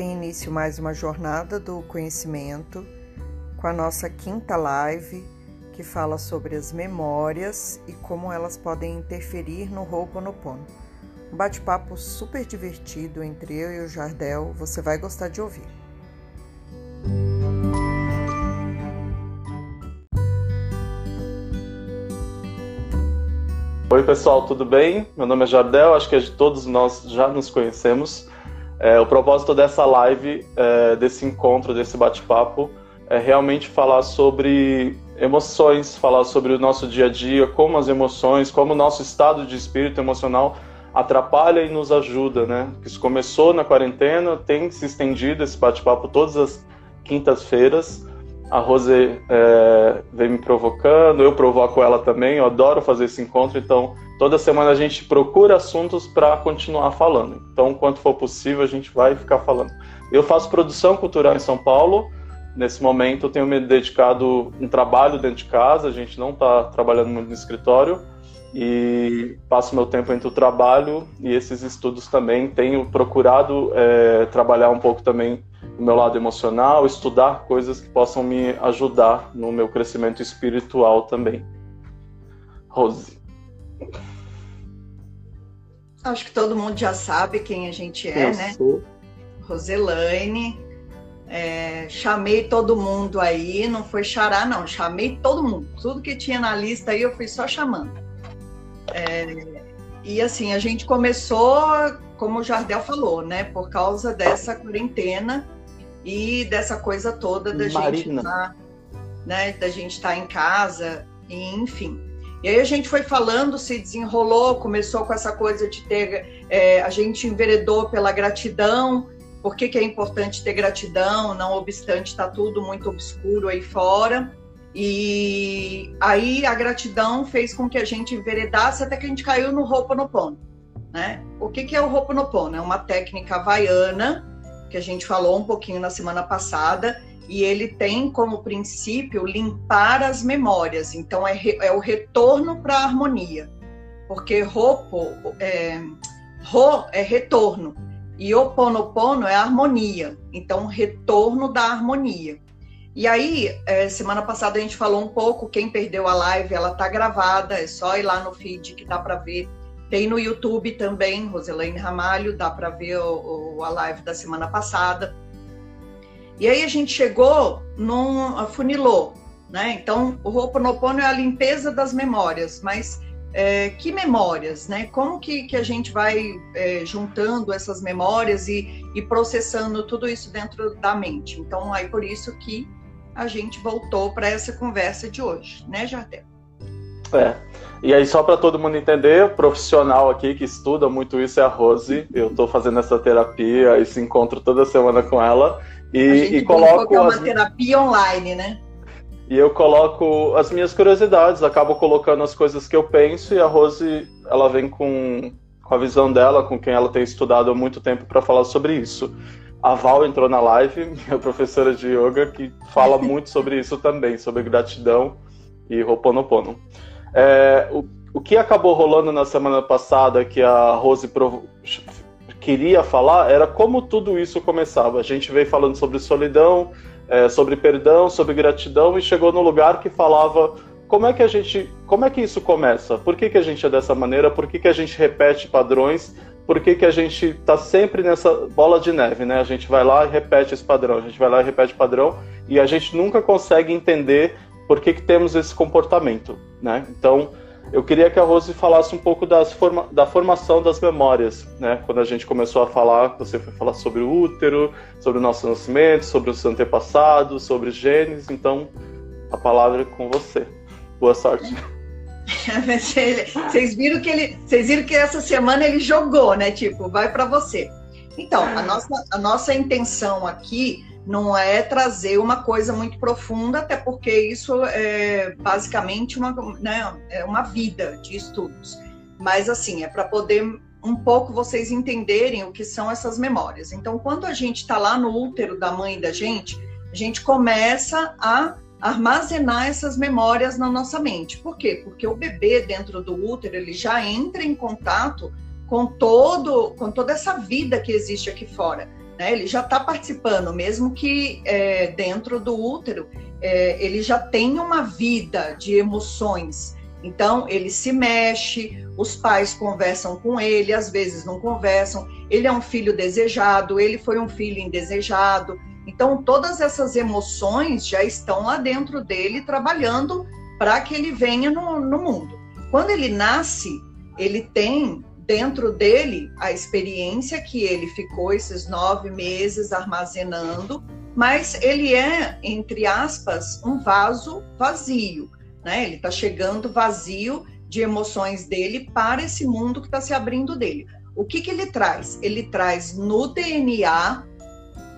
tem início mais uma jornada do conhecimento com a nossa quinta live que fala sobre as memórias e como elas podem interferir no Ho'oponopono. Um bate-papo super divertido entre eu e o Jardel, você vai gostar de ouvir. Oi pessoal, tudo bem? Meu nome é Jardel, acho que todos nós já nos conhecemos. É, o propósito dessa live, é, desse encontro, desse bate-papo, é realmente falar sobre emoções, falar sobre o nosso dia a dia, como as emoções, como o nosso estado de espírito emocional atrapalha e nos ajuda, né? Isso começou na quarentena, tem se estendido esse bate-papo todas as quintas-feiras. A Rose é, vem me provocando, eu provoco ela também, eu adoro fazer esse encontro, então toda semana a gente procura assuntos para continuar falando. Então, quanto for possível, a gente vai ficar falando. Eu faço produção cultural em São Paulo, nesse momento eu tenho me dedicado um trabalho dentro de casa, a gente não está trabalhando muito no escritório, e passo meu tempo entre o trabalho e esses estudos também. Tenho procurado é, trabalhar um pouco também o meu lado emocional, estudar coisas que possam me ajudar no meu crescimento espiritual também. Rose. Acho que todo mundo já sabe quem a gente é, Eu né? Sou. Roselaine. É, chamei todo mundo aí, não foi charar, não. Chamei todo mundo. Tudo que tinha na lista aí eu fui só chamando. É, e assim, a gente começou, como o Jardel falou, né? Por causa dessa quarentena e dessa coisa toda da Marina. gente tá, né, da gente estar tá em casa, e, enfim. E aí a gente foi falando, se desenrolou, começou com essa coisa de ter, é, a gente enveredou pela gratidão, por que, que é importante ter gratidão, não obstante está tudo muito obscuro aí fora. E aí a gratidão fez com que a gente enveredasse até que a gente caiu no Ho'oponopono, né? O que, que é o Ho'oponopono? É uma técnica havaiana que a gente falou um pouquinho na semana passada, e ele tem como princípio limpar as memórias. Então, é, re, é o retorno para a harmonia. Porque Hopo, é, Ho é retorno, e Oponopono é harmonia. Então, retorno da harmonia. E aí, é, semana passada a gente falou um pouco, quem perdeu a live, ela tá gravada, é só ir lá no feed que dá para ver tem no YouTube também, Roselaine Ramalho, dá para ver o, o, a live da semana passada. E aí a gente chegou num funilou, né? Então, o Ho'oponopono é a limpeza das memórias, mas é, que memórias, né? Como que, que a gente vai é, juntando essas memórias e, e processando tudo isso dentro da mente? Então, aí por isso que a gente voltou para essa conversa de hoje, né, Jardel? É. E aí, só para todo mundo entender, o profissional aqui que estuda muito isso é a Rose. Eu estou fazendo essa terapia, esse encontro toda semana com ela. E, a gente e coloco. É uma as... terapia online, né? E eu coloco as minhas curiosidades, acabo colocando as coisas que eu penso, e a Rose, ela vem com, com a visão dela, com quem ela tem estudado há muito tempo para falar sobre isso. A Val entrou na live, minha professora de yoga, que fala muito sobre isso também, sobre gratidão e Ho'oponopono. É, o, o que acabou rolando na semana passada, que a Rose queria falar, era como tudo isso começava. A gente veio falando sobre solidão, é, sobre perdão, sobre gratidão e chegou no lugar que falava como é que a gente, como é que isso começa? Por que, que a gente é dessa maneira? Por que, que a gente repete padrões? Por que, que a gente está sempre nessa bola de neve, né? A gente vai lá e repete esse padrão, a gente vai lá e repete padrão e a gente nunca consegue entender por que, que temos esse comportamento, né? Então, eu queria que a Rose falasse um pouco forma, da formação das memórias, né? Quando a gente começou a falar, você foi falar sobre o útero, sobre o nosso nascimento, sobre os antepassados, sobre os genes. Então, a palavra é com você. Boa sorte. Vocês viram que ele, vocês viram que essa semana ele jogou, né? Tipo, vai para você. Então, a nossa, a nossa intenção aqui não é trazer uma coisa muito profunda, até porque isso é basicamente uma, né, é uma vida de estudos. Mas, assim, é para poder um pouco vocês entenderem o que são essas memórias. Então, quando a gente está lá no útero da mãe da gente, a gente começa a armazenar essas memórias na nossa mente. Por quê? Porque o bebê dentro do útero ele já entra em contato com todo com toda essa vida que existe aqui fora né? Ele já está participando, mesmo que é, dentro do útero é, ele já tem uma vida de emoções. Então ele se mexe, os pais conversam com ele, às vezes não conversam. Ele é um filho desejado, ele foi um filho indesejado. Então todas essas emoções já estão lá dentro dele trabalhando para que ele venha no, no mundo. Quando ele nasce, ele tem dentro dele a experiência que ele ficou esses nove meses armazenando, mas ele é, entre aspas, um vaso vazio, né? Ele está chegando vazio de emoções dele para esse mundo que está se abrindo dele. O que, que ele traz? Ele traz no DNA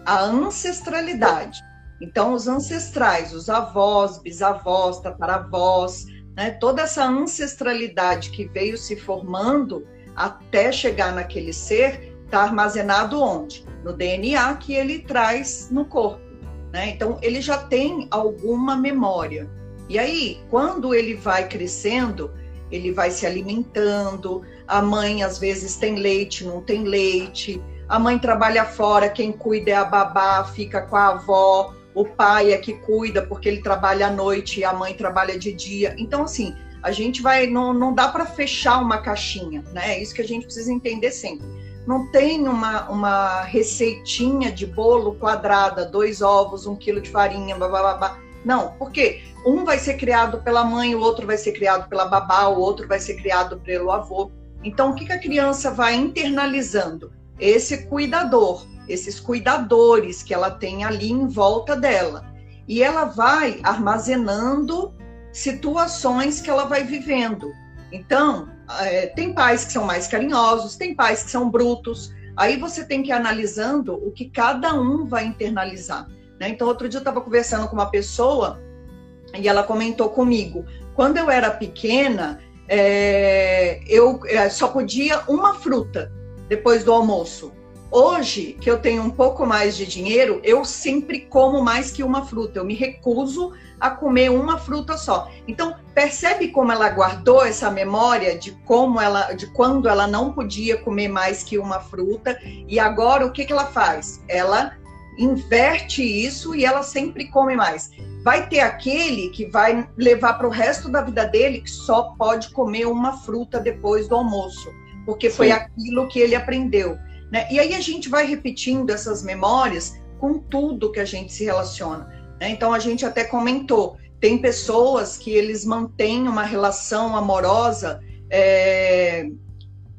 a ancestralidade. Então, os ancestrais, os avós, bisavós, tataravós, né? toda essa ancestralidade que veio se formando até chegar naquele ser, está armazenado onde? No DNA que ele traz no corpo. Né? Então, ele já tem alguma memória. E aí, quando ele vai crescendo, ele vai se alimentando, a mãe às vezes tem leite, não tem leite, a mãe trabalha fora, quem cuida é a babá, fica com a avó, o pai é que cuida porque ele trabalha à noite e a mãe trabalha de dia. Então, assim, a gente vai, não, não dá para fechar uma caixinha, né? É isso que a gente precisa entender sempre. Não tem uma, uma receitinha de bolo quadrada, dois ovos, um quilo de farinha, blá. Não, porque um vai ser criado pela mãe, o outro vai ser criado pela babá, o outro vai ser criado pelo avô. Então, o que, que a criança vai internalizando? Esse cuidador, esses cuidadores que ela tem ali em volta dela. E ela vai armazenando situações que ela vai vivendo. Então, é, tem pais que são mais carinhosos, tem pais que são brutos. Aí você tem que ir analisando o que cada um vai internalizar. Né? Então, outro dia eu estava conversando com uma pessoa e ela comentou comigo: quando eu era pequena, é, eu é, só podia uma fruta depois do almoço. Hoje, que eu tenho um pouco mais de dinheiro, eu sempre como mais que uma fruta. Eu me recuso a comer uma fruta só. Então, percebe como ela guardou essa memória de como ela, de quando ela não podia comer mais que uma fruta e agora o que, que ela faz? Ela inverte isso e ela sempre come mais. Vai ter aquele que vai levar para o resto da vida dele que só pode comer uma fruta depois do almoço, porque foi Sim. aquilo que ele aprendeu. Né? E aí a gente vai repetindo essas memórias com tudo que a gente se relaciona. Né? Então a gente até comentou, tem pessoas que eles mantêm uma relação amorosa é,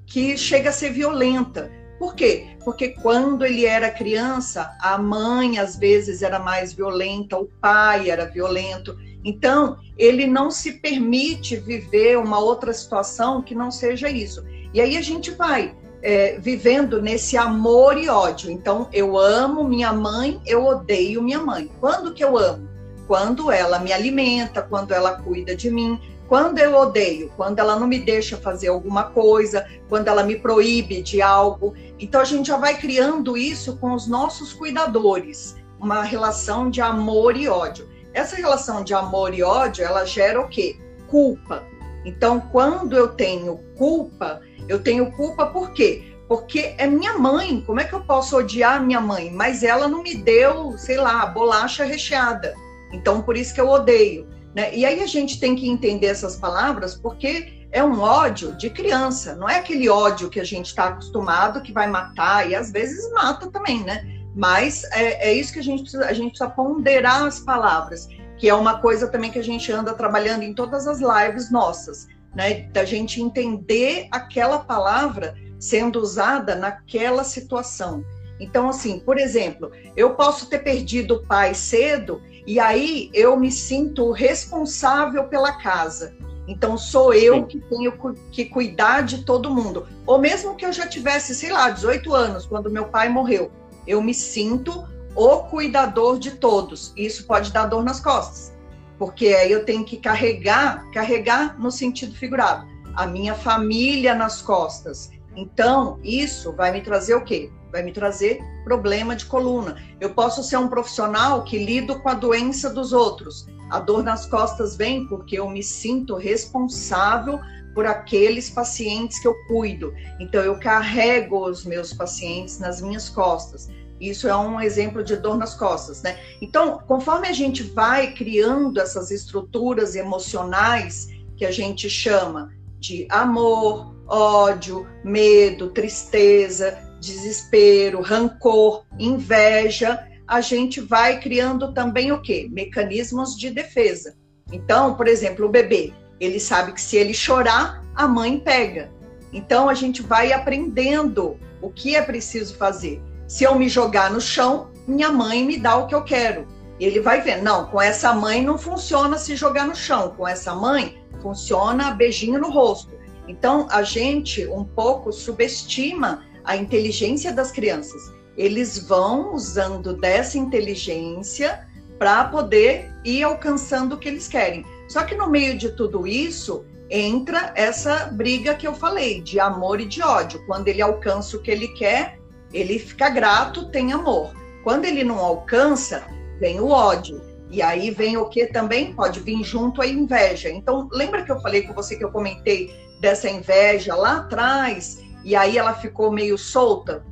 que chega a ser violenta. Por quê? Porque quando ele era criança, a mãe às vezes era mais violenta, o pai era violento. Então, ele não se permite viver uma outra situação que não seja isso. E aí a gente vai é, vivendo nesse amor e ódio. Então, eu amo minha mãe, eu odeio minha mãe. Quando que eu amo? Quando ela me alimenta, quando ela cuida de mim. Quando eu odeio? Quando ela não me deixa fazer alguma coisa, quando ela me proíbe de algo. Então, a gente já vai criando isso com os nossos cuidadores, uma relação de amor e ódio. Essa relação de amor e ódio, ela gera o quê? Culpa. Então, quando eu tenho culpa, eu tenho culpa por quê? Porque é minha mãe. Como é que eu posso odiar minha mãe? Mas ela não me deu, sei lá, bolacha recheada. Então, por isso que eu odeio. Né? E aí a gente tem que entender essas palavras porque é um ódio de criança. Não é aquele ódio que a gente está acostumado que vai matar e às vezes mata também, né? Mas é, é isso que a gente precisa. A gente precisa ponderar as palavras, que é uma coisa também que a gente anda trabalhando em todas as lives nossas né? Da gente entender aquela palavra sendo usada naquela situação. Então, assim, por exemplo, eu posso ter perdido o pai cedo e aí eu me sinto responsável pela casa. Então, sou eu Sim. que tenho que cuidar de todo mundo. Ou mesmo que eu já tivesse, sei lá, 18 anos, quando meu pai morreu, eu me sinto o cuidador de todos. Isso pode dar dor nas costas porque aí eu tenho que carregar, carregar no sentido figurado, a minha família nas costas. Então, isso vai me trazer o quê? Vai me trazer problema de coluna. Eu posso ser um profissional que lido com a doença dos outros. A dor nas costas vem porque eu me sinto responsável por aqueles pacientes que eu cuido. Então, eu carrego os meus pacientes nas minhas costas. Isso é um exemplo de dor nas costas, né? Então, conforme a gente vai criando essas estruturas emocionais que a gente chama de amor, ódio, medo, tristeza, desespero, rancor, inveja, a gente vai criando também o quê? Mecanismos de defesa. Então, por exemplo, o bebê, ele sabe que se ele chorar, a mãe pega. Então a gente vai aprendendo o que é preciso fazer. Se eu me jogar no chão, minha mãe me dá o que eu quero. Ele vai ver, não, com essa mãe não funciona se jogar no chão, com essa mãe funciona beijinho no rosto. Então a gente um pouco subestima a inteligência das crianças. Eles vão usando dessa inteligência para poder ir alcançando o que eles querem. Só que no meio de tudo isso, entra essa briga que eu falei, de amor e de ódio. Quando ele alcança o que ele quer, ele fica grato, tem amor. Quando ele não alcança, vem o ódio. E aí vem o que também pode vir junto a inveja. Então, lembra que eu falei com você que eu comentei dessa inveja lá atrás e aí ela ficou meio solta?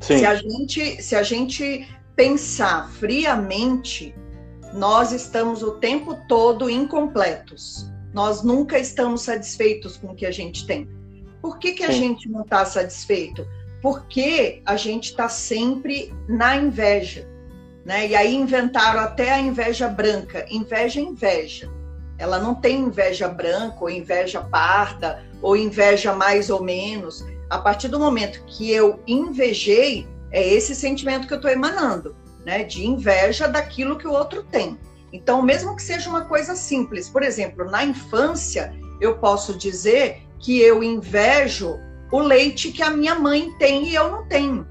Sim. Se a gente, se a gente pensar friamente, nós estamos o tempo todo incompletos. Nós nunca estamos satisfeitos com o que a gente tem. Por que, que a Sim. gente não está satisfeito? Porque a gente está sempre na inveja. Né? E aí inventaram até a inveja branca. Inveja é inveja. Ela não tem inveja branca, ou inveja parda, ou inveja mais ou menos. A partir do momento que eu invejei, é esse sentimento que eu estou emanando, né? De inveja daquilo que o outro tem. Então, mesmo que seja uma coisa simples, por exemplo, na infância, eu posso dizer que eu invejo o leite que a minha mãe tem e eu não tenho,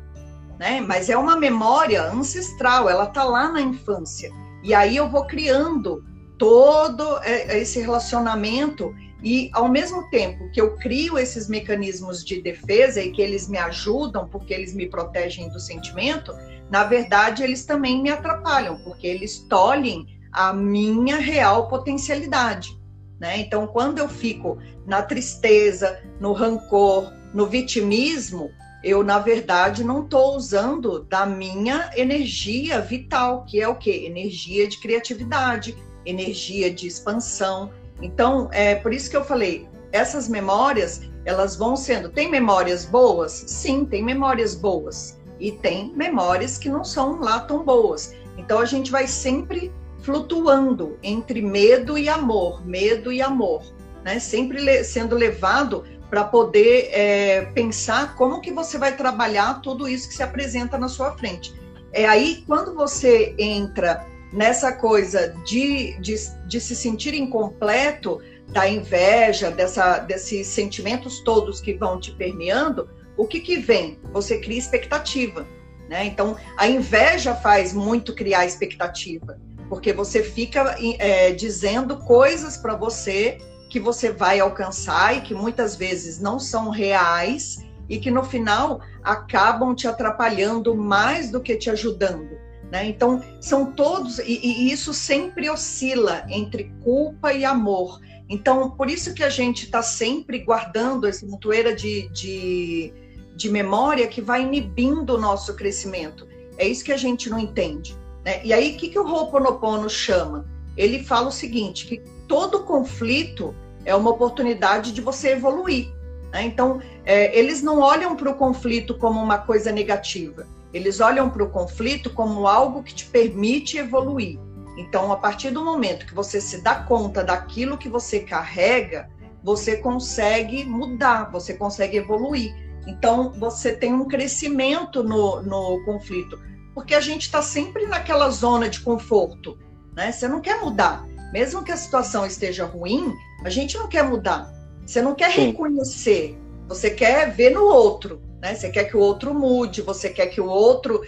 né? Mas é uma memória ancestral, ela tá lá na infância. E aí eu vou criando todo é, esse relacionamento e ao mesmo tempo que eu crio esses mecanismos de defesa e que eles me ajudam porque eles me protegem do sentimento, na verdade eles também me atrapalham porque eles tolhem a minha real potencialidade. Né? Então, quando eu fico na tristeza, no rancor, no vitimismo, eu, na verdade, não estou usando da minha energia vital, que é o quê? Energia de criatividade, energia de expansão. Então, é por isso que eu falei, essas memórias, elas vão sendo. Tem memórias boas? Sim, tem memórias boas. E tem memórias que não são lá tão boas. Então, a gente vai sempre flutuando entre medo e amor, medo e amor, né? Sempre le sendo levado para poder é, pensar como que você vai trabalhar tudo isso que se apresenta na sua frente. É aí quando você entra nessa coisa de, de, de se sentir incompleto, da inveja, dessa, desses sentimentos todos que vão te permeando, o que, que vem? Você cria expectativa. Né? Então, a inveja faz muito criar expectativa porque você fica é, dizendo coisas para você que você vai alcançar e que muitas vezes não são reais e que no final acabam te atrapalhando mais do que te ajudando. Né? Então, são todos, e, e isso sempre oscila entre culpa e amor. Então, por isso que a gente está sempre guardando essa montoeira de, de, de memória que vai inibindo o nosso crescimento. É isso que a gente não entende. Né? E aí, o que, que o Ho'oponopono chama? Ele fala o seguinte, que todo conflito é uma oportunidade de você evoluir. Né? Então, é, eles não olham para o conflito como uma coisa negativa. Eles olham para o conflito como algo que te permite evoluir. Então, a partir do momento que você se dá conta daquilo que você carrega, você consegue mudar, você consegue evoluir. Então, você tem um crescimento no, no conflito porque a gente está sempre naquela zona de conforto, né? Você não quer mudar, mesmo que a situação esteja ruim, a gente não quer mudar. Você não quer Sim. reconhecer, você quer ver no outro, né? Você quer que o outro mude, você quer que o outro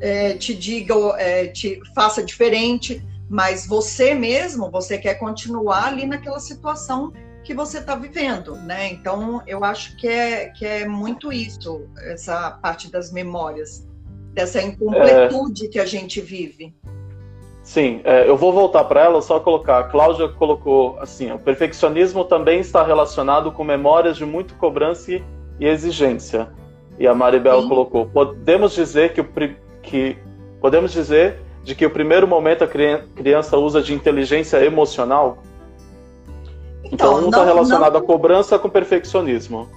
é, te diga, é, te faça diferente, mas você mesmo, você quer continuar ali naquela situação que você está vivendo, né? Então, eu acho que é, que é muito isso, essa parte das memórias dessa incompletude é... que a gente vive. Sim, é, eu vou voltar para ela, só colocar. A Cláudia colocou assim: o perfeccionismo também está relacionado com memórias de muito cobrança e exigência. E a Maribel Sim. colocou: podemos dizer que o, que podemos dizer de que o primeiro momento a criança usa de inteligência emocional? Então, então um está relacionado não... à cobrança com perfeccionismo.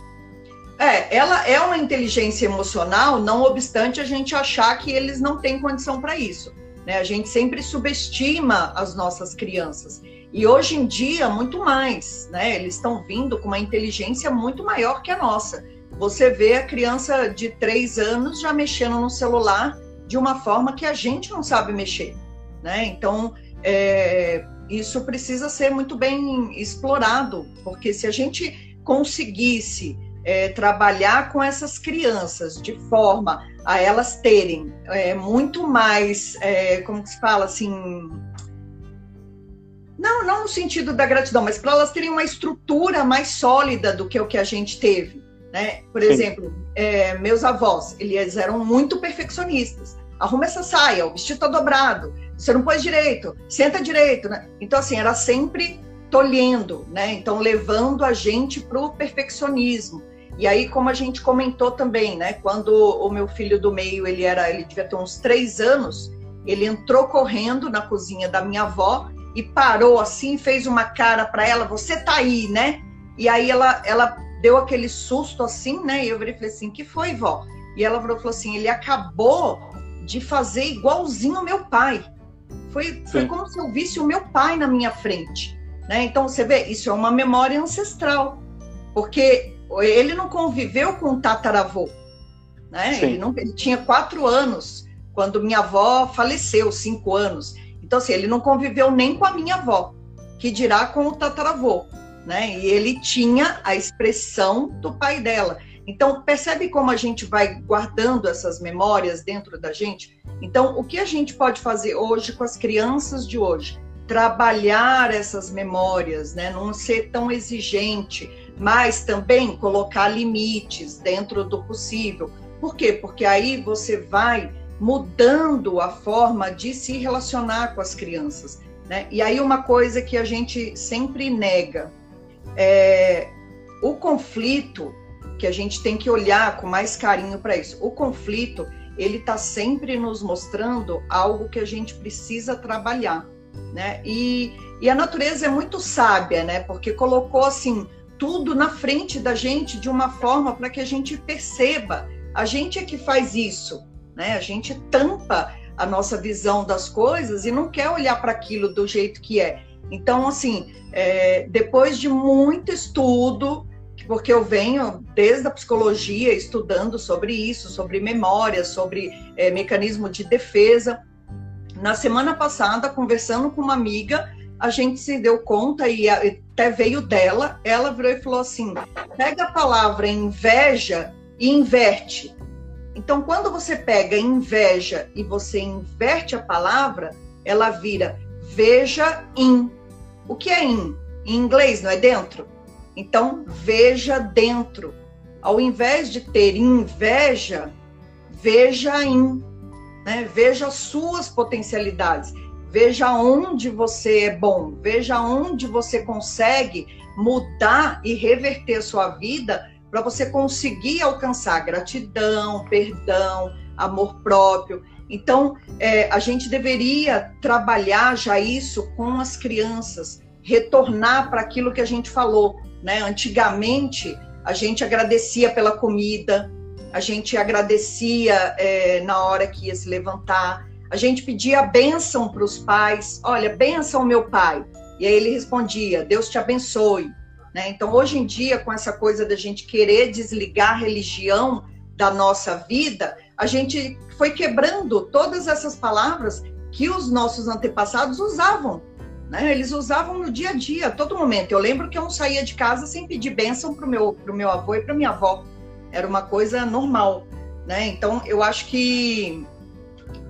É, ela é uma inteligência emocional, não obstante a gente achar que eles não têm condição para isso. Né? A gente sempre subestima as nossas crianças. E hoje em dia, muito mais. Né? Eles estão vindo com uma inteligência muito maior que a nossa. Você vê a criança de três anos já mexendo no celular de uma forma que a gente não sabe mexer. Né? Então, é, isso precisa ser muito bem explorado, porque se a gente conseguisse é, trabalhar com essas crianças de forma a elas terem é, muito mais, é, como se fala assim, não, não no sentido da gratidão, mas para elas terem uma estrutura mais sólida do que o que a gente teve. Né? Por Sim. exemplo, é, meus avós, eles eram muito perfeccionistas. Arruma essa saia, o vestido tá dobrado, você não pôs direito, senta direito. Né? Então, assim, era sempre tolhendo, né? Então, levando a gente para o perfeccionismo. E aí, como a gente comentou também, né? Quando o meu filho do meio, ele era, ele devia ter uns três anos, ele entrou correndo na cozinha da minha avó e parou assim, fez uma cara para ela, você tá aí, né? E aí ela, ela deu aquele susto assim, né? E eu falei assim, que foi, vó? E ela falou assim, ele acabou de fazer igualzinho ao meu pai. Foi, foi como se eu visse o meu pai na minha frente, né? Então você vê, isso é uma memória ancestral, porque ele não conviveu com o tataravô, né? Ele, não, ele tinha quatro anos quando minha avó faleceu, cinco anos. Então, assim, ele não conviveu nem com a minha avó, que dirá com o tataravô, né? E ele tinha a expressão do pai dela. Então, percebe como a gente vai guardando essas memórias dentro da gente? Então, o que a gente pode fazer hoje com as crianças de hoje? Trabalhar essas memórias, né? Não ser tão exigente, mas também colocar limites dentro do possível. Por quê? Porque aí você vai mudando a forma de se relacionar com as crianças. Né? E aí uma coisa que a gente sempre nega é o conflito que a gente tem que olhar com mais carinho para isso. O conflito ele está sempre nos mostrando algo que a gente precisa trabalhar, né? E, e a natureza é muito sábia, né? Porque colocou assim tudo na frente da gente de uma forma para que a gente perceba. A gente é que faz isso, né? A gente tampa a nossa visão das coisas e não quer olhar para aquilo do jeito que é. Então, assim, é, depois de muito estudo, porque eu venho desde a psicologia estudando sobre isso, sobre memória, sobre é, mecanismo de defesa. Na semana passada, conversando com uma amiga, a gente se deu conta e até veio dela, ela virou e falou assim: pega a palavra inveja e inverte. Então, quando você pega inveja e você inverte a palavra, ela vira veja in. O que é in? Em inglês, não é dentro? Então, veja dentro. Ao invés de ter inveja, veja in. Né? Veja as suas potencialidades. Veja onde você é bom, veja onde você consegue mudar e reverter sua vida para você conseguir alcançar gratidão, perdão, amor próprio. Então, é, a gente deveria trabalhar já isso com as crianças, retornar para aquilo que a gente falou. Né? Antigamente, a gente agradecia pela comida, a gente agradecia é, na hora que ia se levantar, a gente pedia bênção para os pais, olha, bênção meu pai. E aí ele respondia, Deus te abençoe. Né? Então, hoje em dia, com essa coisa da gente querer desligar a religião da nossa vida, a gente foi quebrando todas essas palavras que os nossos antepassados usavam. Né? Eles usavam no dia a dia, a todo momento. Eu lembro que eu não saía de casa sem pedir bênção para o meu, pro meu avô e para minha avó. Era uma coisa normal. Né? Então, eu acho que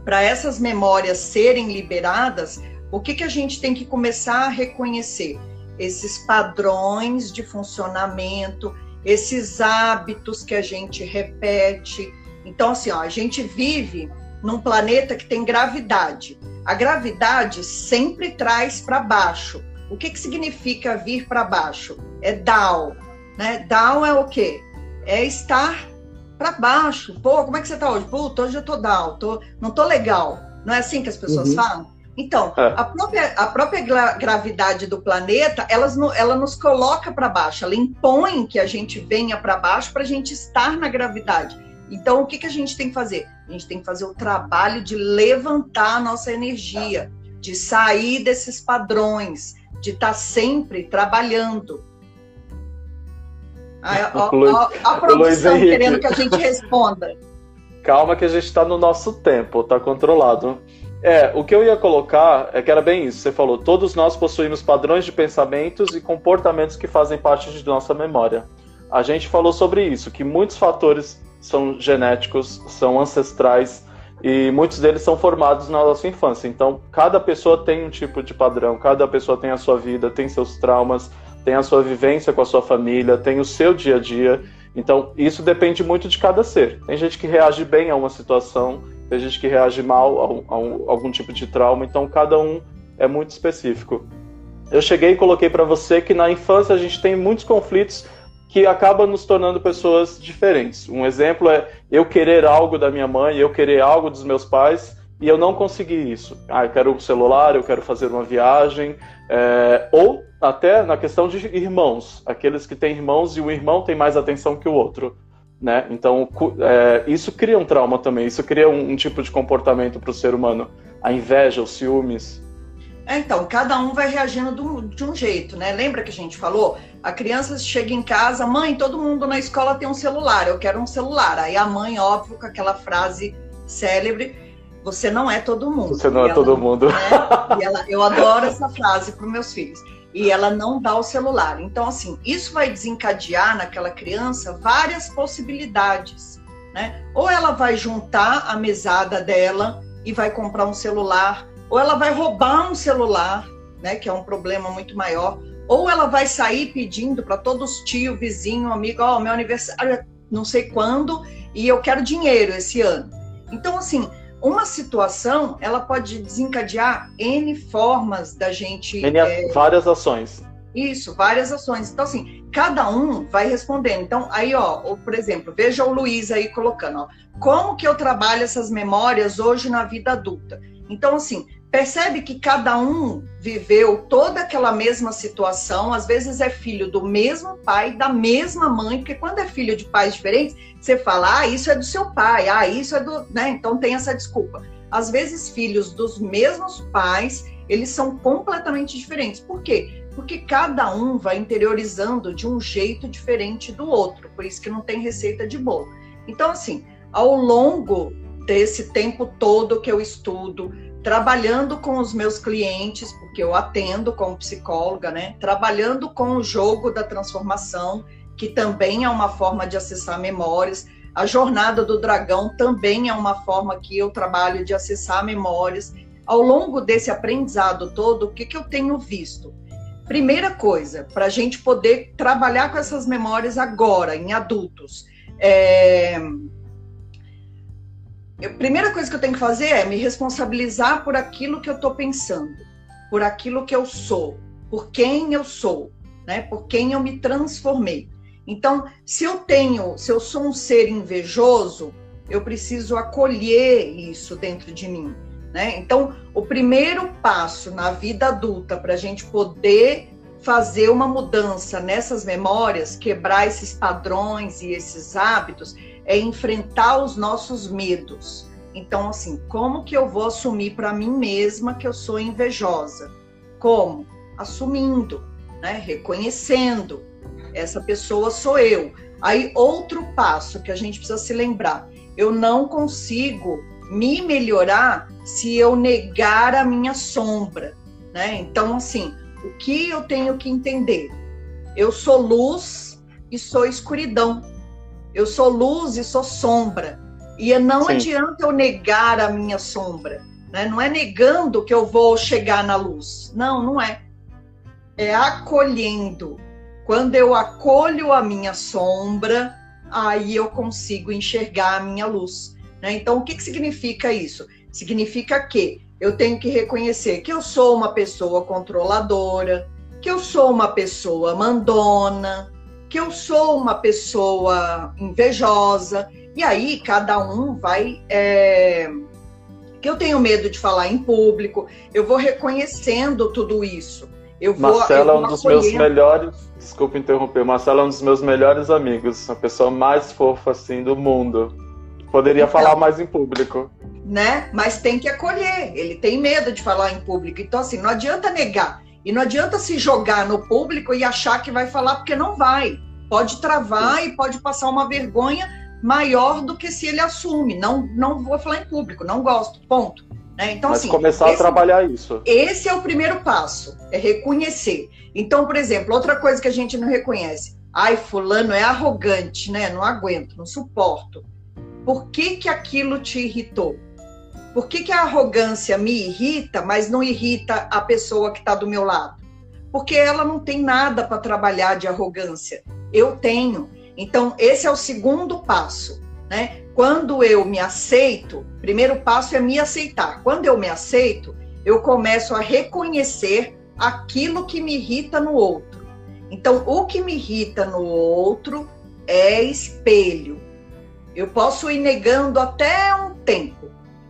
para essas memórias serem liberadas, o que, que a gente tem que começar a reconhecer? Esses padrões de funcionamento, esses hábitos que a gente repete. Então, assim, ó, a gente vive num planeta que tem gravidade. A gravidade sempre traz para baixo. O que, que significa vir para baixo? É down. Né? Down é o quê? É estar para baixo. Pô, como é que você tá hoje? Puta, hoje eu tô down, tô, não tô legal. Não é assim que as pessoas uhum. falam? Então, é. a, própria, a própria gravidade do planeta, elas, ela nos coloca para baixo, ela impõe que a gente venha para baixo para a gente estar na gravidade. Então, o que, que a gente tem que fazer? A gente tem que fazer o trabalho de levantar a nossa energia, de sair desses padrões, de estar tá sempre trabalhando. A, a, a, produção querendo que a gente responda. Calma que a gente está no nosso tempo, está controlado. É, o que eu ia colocar é que era bem isso. Você falou, todos nós possuímos padrões de pensamentos e comportamentos que fazem parte de nossa memória. A gente falou sobre isso, que muitos fatores são genéticos, são ancestrais e muitos deles são formados na nossa infância. Então, cada pessoa tem um tipo de padrão, cada pessoa tem a sua vida, tem seus traumas, tem a sua vivência com a sua família, tem o seu dia a dia. Então, isso depende muito de cada ser. Tem gente que reage bem a uma situação tem gente que reage mal a, um, a algum tipo de trauma, então cada um é muito específico. Eu cheguei e coloquei para você que na infância a gente tem muitos conflitos que acabam nos tornando pessoas diferentes. Um exemplo é eu querer algo da minha mãe, eu querer algo dos meus pais e eu não consegui isso. Ah, eu quero um celular, eu quero fazer uma viagem, é, ou até na questão de irmãos, aqueles que têm irmãos e o irmão tem mais atenção que o outro. Né? Então, é, isso cria um trauma também, isso cria um, um tipo de comportamento para o ser humano. A inveja, os ciúmes. É, então, cada um vai reagindo do, de um jeito, né? Lembra que a gente falou? A criança chega em casa, mãe, todo mundo na escola tem um celular, eu quero um celular. Aí a mãe, óbvio, com aquela frase célebre, você não é todo mundo. Você não e é ela, todo mundo. Né? Ela, eu adoro essa frase para os meus filhos e ela não dá o celular. Então, assim, isso vai desencadear naquela criança várias possibilidades, né? Ou ela vai juntar a mesada dela e vai comprar um celular, ou ela vai roubar um celular, né? Que é um problema muito maior. Ou ela vai sair pedindo para todos tio, vizinho, amigo, ó, oh, meu aniversário é não sei quando e eu quero dinheiro esse ano. Então, assim, uma situação ela pode desencadear N formas da gente. N é... várias ações. Isso, várias ações. Então, assim, cada um vai respondendo. Então, aí, ó, por exemplo, veja o Luiz aí colocando, ó, como que eu trabalho essas memórias hoje na vida adulta? Então, assim, percebe que cada um viveu toda aquela mesma situação, às vezes é filho do mesmo pai, da mesma mãe, porque quando é filho de pais diferentes, você fala, ah, isso é do seu pai, ah, isso é do. Né? Então tem essa desculpa. Às vezes, filhos dos mesmos pais, eles são completamente diferentes. Por quê? Porque cada um vai interiorizando de um jeito diferente do outro, por isso que não tem receita de bolo. Então, assim, ao longo desse tempo todo que eu estudo, trabalhando com os meus clientes, porque eu atendo como psicóloga, né? Trabalhando com o jogo da transformação, que também é uma forma de acessar memórias. A jornada do dragão também é uma forma que eu trabalho de acessar memórias. Ao longo desse aprendizado todo, o que, que eu tenho visto? Primeira coisa, para a gente poder trabalhar com essas memórias agora, em adultos. É, a primeira coisa que eu tenho que fazer é me responsabilizar por aquilo que eu estou pensando, por aquilo que eu sou, por quem eu sou, né? Por quem eu me transformei. Então, se eu tenho, se eu sou um ser invejoso, eu preciso acolher isso dentro de mim, né? Então, o primeiro passo na vida adulta para a gente poder fazer uma mudança nessas memórias, quebrar esses padrões e esses hábitos, é enfrentar os nossos medos. Então, assim, como que eu vou assumir para mim mesma que eu sou invejosa? Como? Assumindo, né? reconhecendo. Essa pessoa sou eu. Aí, outro passo que a gente precisa se lembrar: eu não consigo me melhorar se eu negar a minha sombra. Né? Então, assim, o que eu tenho que entender? Eu sou luz e sou escuridão. Eu sou luz e sou sombra. E não Sim. adianta eu negar a minha sombra. Né? Não é negando que eu vou chegar na luz. Não, não é. É acolhendo. Quando eu acolho a minha sombra, aí eu consigo enxergar a minha luz. Né? Então, o que, que significa isso? Significa que eu tenho que reconhecer que eu sou uma pessoa controladora, que eu sou uma pessoa mandona, que eu sou uma pessoa invejosa, e aí cada um vai. É, que eu tenho medo de falar em público, eu vou reconhecendo tudo isso. Eu vou, Marcela é um dos meus melhores. Desculpa interromper, Marcela é um dos meus melhores amigos, a pessoa mais fofa assim do mundo. Poderia então, falar mais em público. Né? Mas tem que acolher. Ele tem medo de falar em público. Então, assim, não adianta negar. E não adianta se jogar no público e achar que vai falar, porque não vai. Pode travar e pode passar uma vergonha maior do que se ele assume. Não, não vou falar em público, não gosto, ponto. Né? Então, Mas assim, começar esse, a trabalhar isso. Esse é o primeiro passo, é reconhecer. Então, por exemplo, outra coisa que a gente não reconhece. Ai, fulano é arrogante, né? Não aguento, não suporto. Por que, que aquilo te irritou? Por que, que a arrogância me irrita, mas não irrita a pessoa que está do meu lado? Porque ela não tem nada para trabalhar de arrogância. Eu tenho. Então, esse é o segundo passo. Né? Quando eu me aceito, primeiro passo é me aceitar. Quando eu me aceito, eu começo a reconhecer aquilo que me irrita no outro. Então, o que me irrita no outro é espelho. Eu posso ir negando até um tempo,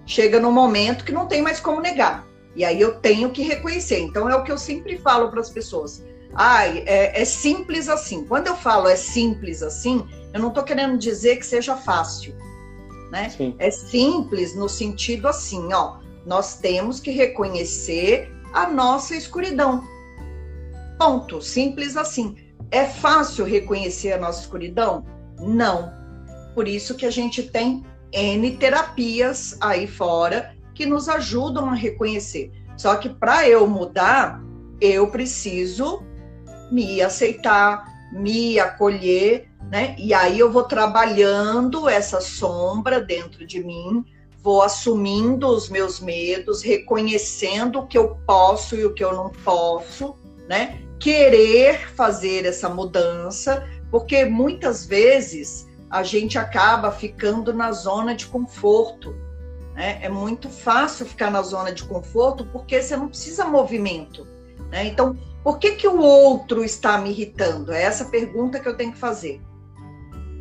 chega no momento que não tem mais como negar. E aí eu tenho que reconhecer. Então é o que eu sempre falo para as pessoas. Ai, é, é, simples assim. Quando eu falo é simples assim, eu não estou querendo dizer que seja fácil. Né? É simples no sentido assim, ó. Nós temos que reconhecer a nossa escuridão. Ponto. Simples assim. É fácil reconhecer a nossa escuridão? Não. Por isso que a gente tem N terapias aí fora que nos ajudam a reconhecer. Só que para eu mudar, eu preciso me aceitar, me acolher, né? E aí eu vou trabalhando essa sombra dentro de mim, vou assumindo os meus medos, reconhecendo o que eu posso e o que eu não posso, né? Querer fazer essa mudança, porque muitas vezes a gente acaba ficando na zona de conforto. Né? É muito fácil ficar na zona de conforto porque você não precisa movimento. Né? Então, por que, que o outro está me irritando? É essa pergunta que eu tenho que fazer.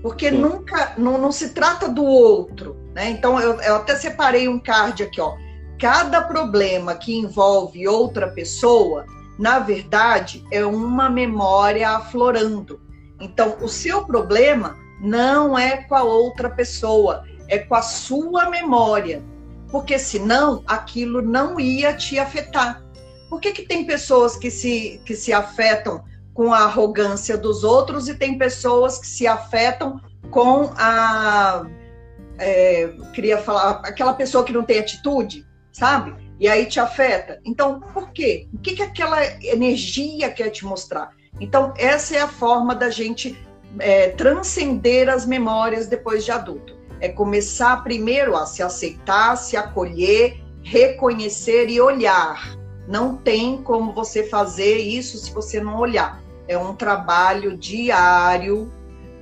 Porque Sim. nunca, não, não, se trata do outro. Né? Então, eu, eu até separei um card aqui, ó. Cada problema que envolve outra pessoa, na verdade, é uma memória aflorando. Então, o seu problema não é com a outra pessoa, é com a sua memória. Porque senão aquilo não ia te afetar. Por que, que tem pessoas que se, que se afetam com a arrogância dos outros e tem pessoas que se afetam com a. É, queria falar, aquela pessoa que não tem atitude, sabe? E aí te afeta. Então, por quê? O que, que aquela energia quer te mostrar? Então, essa é a forma da gente é, transcender as memórias depois de adulto. É começar primeiro a se aceitar, se acolher, reconhecer e olhar. Não tem como você fazer isso se você não olhar. É um trabalho diário,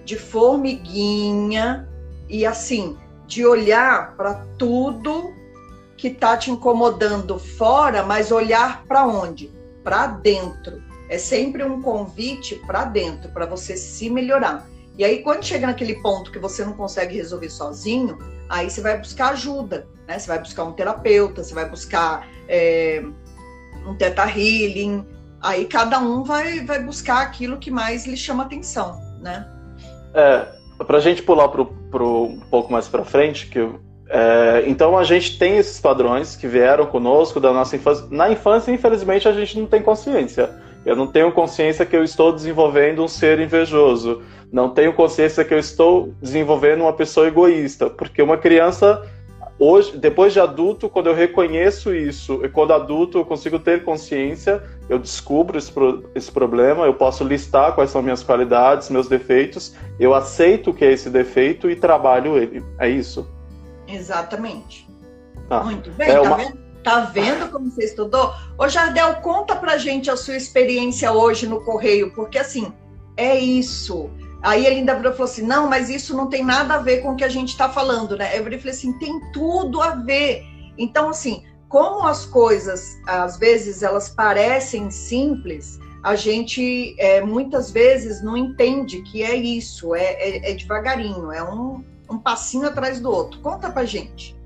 de formiguinha, e assim, de olhar para tudo que está te incomodando fora, mas olhar para onde? Para dentro é sempre um convite para dentro, para você se melhorar. E aí, quando chega naquele ponto que você não consegue resolver sozinho, aí você vai buscar ajuda, né? Você vai buscar um terapeuta, você vai buscar é, um teta healing. Aí cada um vai, vai buscar aquilo que mais lhe chama atenção, né? É, para a gente pular pro, um pouco mais para frente, que é, então a gente tem esses padrões que vieram conosco da nossa infância. Na infância, infelizmente, a gente não tem consciência. Eu não tenho consciência que eu estou desenvolvendo um ser invejoso. Não tenho consciência que eu estou desenvolvendo uma pessoa egoísta. Porque uma criança, hoje, depois de adulto, quando eu reconheço isso, e quando adulto eu consigo ter consciência, eu descubro esse, esse problema, eu posso listar quais são minhas qualidades, meus defeitos, eu aceito o que é esse defeito e trabalho ele. É isso? Exatamente. Ah, Muito bem, é tá uma... vendo? Tá vendo como você estudou? Ô, Jardel, conta pra gente a sua experiência hoje no Correio, porque assim, é isso. Aí ele ainda falou assim: não, mas isso não tem nada a ver com o que a gente está falando, né? Eu falei assim: tem tudo a ver. Então, assim, como as coisas, às vezes, elas parecem simples, a gente é, muitas vezes não entende que é isso, é, é, é devagarinho, é um, um passinho atrás do outro. Conta pra gente.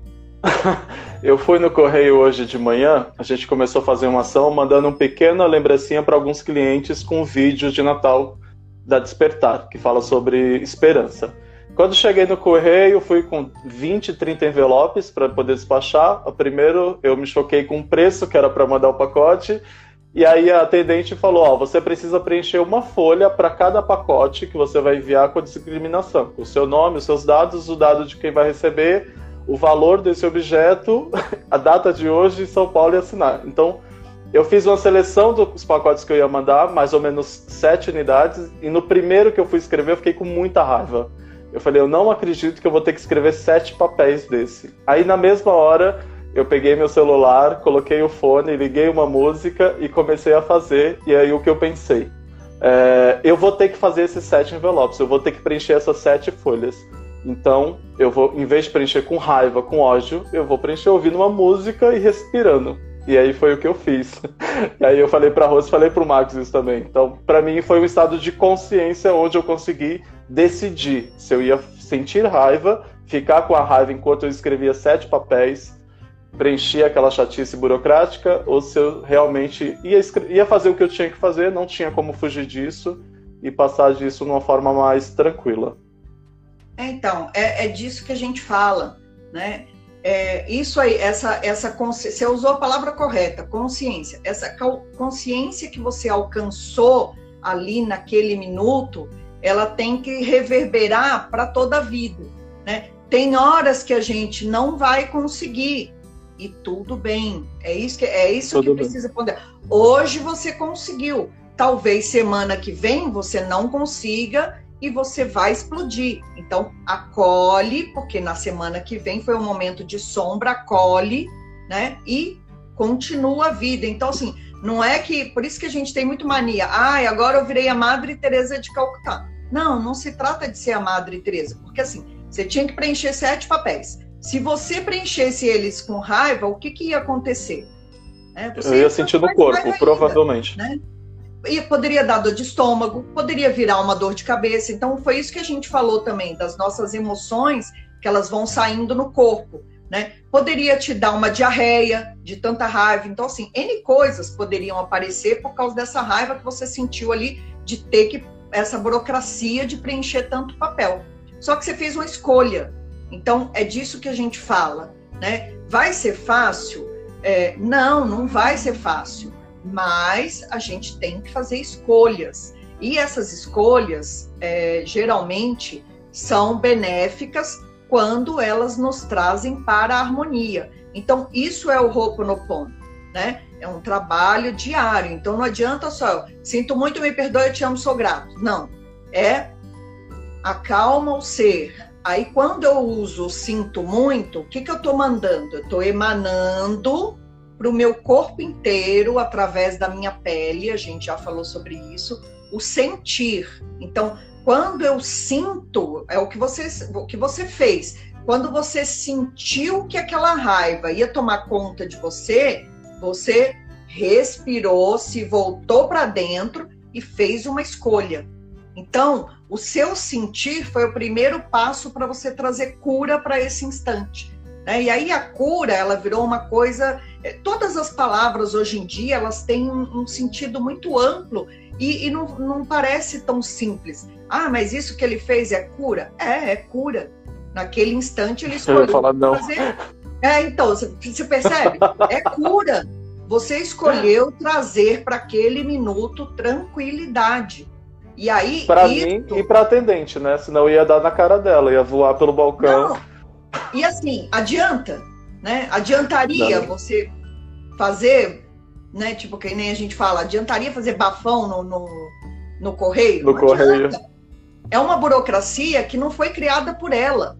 Eu fui no correio hoje de manhã, a gente começou a fazer uma ação mandando um pequena lembrancinha para alguns clientes com um vídeo de Natal da Despertar, que fala sobre esperança. Quando cheguei no correio, fui com 20, 30 envelopes para poder despachar. Primeiro, eu me choquei com o preço que era para mandar o pacote. E aí a atendente falou: Ó, você precisa preencher uma folha para cada pacote que você vai enviar com discriminação. O seu nome, os seus dados, o dado de quem vai receber, o valor desse objeto, a data de hoje em São Paulo e assinar. Então, eu fiz uma seleção dos pacotes que eu ia mandar, mais ou menos sete unidades, e no primeiro que eu fui escrever, eu fiquei com muita raiva. Eu falei, eu não acredito que eu vou ter que escrever sete papéis desse. Aí na mesma hora eu peguei meu celular, coloquei o fone, liguei uma música e comecei a fazer. E aí o que eu pensei? É, eu vou ter que fazer esses sete envelopes, eu vou ter que preencher essas sete folhas. Então, eu vou, em vez de preencher com raiva, com ódio, eu vou preencher ouvindo uma música e respirando. E aí foi o que eu fiz. E aí eu falei para Rose, falei para o Marcos isso também. Então, para mim foi um estado de consciência onde eu consegui decidir se eu ia sentir raiva, ficar com a raiva enquanto eu escrevia sete papéis, preencher aquela chatice burocrática, ou se eu realmente ia, ia fazer o que eu tinha que fazer, não tinha como fugir disso e passar disso de uma forma mais tranquila. É, então, é, é disso que a gente fala, né? É, isso aí, essa, essa você usou a palavra correta, consciência. Essa consciência que você alcançou ali naquele minuto, ela tem que reverberar para toda a vida, né? Tem horas que a gente não vai conseguir e tudo bem. É isso que é isso tudo que bem. precisa ponderar. Hoje você conseguiu, talvez semana que vem você não consiga e você vai explodir. Então, acolhe, porque na semana que vem foi um momento de sombra, acolhe, né? E continua a vida. Então, assim, não é que. Por isso que a gente tem muito mania. Ai, ah, agora eu virei a Madre Teresa de Calcutá. Não, não se trata de ser a Madre Teresa, porque assim, você tinha que preencher sete papéis. Se você preenchesse eles com raiva, o que, que ia acontecer? É, eu ia sentir no corpo, provavelmente. Né? E poderia dar dor de estômago, poderia virar uma dor de cabeça. Então, foi isso que a gente falou também, das nossas emoções, que elas vão saindo no corpo, né? Poderia te dar uma diarreia de tanta raiva. Então, assim, N coisas poderiam aparecer por causa dessa raiva que você sentiu ali de ter que, essa burocracia de preencher tanto papel. Só que você fez uma escolha. Então, é disso que a gente fala, né? Vai ser fácil? É, não, não vai ser fácil mas a gente tem que fazer escolhas. E essas escolhas, é, geralmente, são benéficas quando elas nos trazem para a harmonia. Então, isso é o Ho'oponopono, né? É um trabalho diário. Então, não adianta só, sinto muito, me perdoe, eu te amo, sou grato. Não. É acalma o ser. Aí, quando eu uso sinto muito, o que, que eu estou mandando? Eu estou emanando para o meu corpo inteiro, através da minha pele, a gente já falou sobre isso, o sentir. Então, quando eu sinto, é o que você, o que você fez. Quando você sentiu que aquela raiva ia tomar conta de você, você respirou, se voltou para dentro e fez uma escolha. Então, o seu sentir foi o primeiro passo para você trazer cura para esse instante. Né? E aí a cura, ela virou uma coisa. Eh, todas as palavras hoje em dia elas têm um, um sentido muito amplo e, e não, não, parece tão simples. Ah, mas isso que ele fez é cura? É, é cura. Naquele instante ele escolheu falar, não. fazer. É, então, você, você percebe? É cura. Você escolheu trazer para aquele minuto tranquilidade. E aí. Para isso... mim e para atendente, né? Senão ia dar na cara dela, ia voar pelo balcão. Não. E assim, adianta, né? Adiantaria Não. você fazer, né? Tipo, que nem a gente fala, adiantaria fazer bafão no, no, no correio? No correio. É uma burocracia que não foi criada por ela,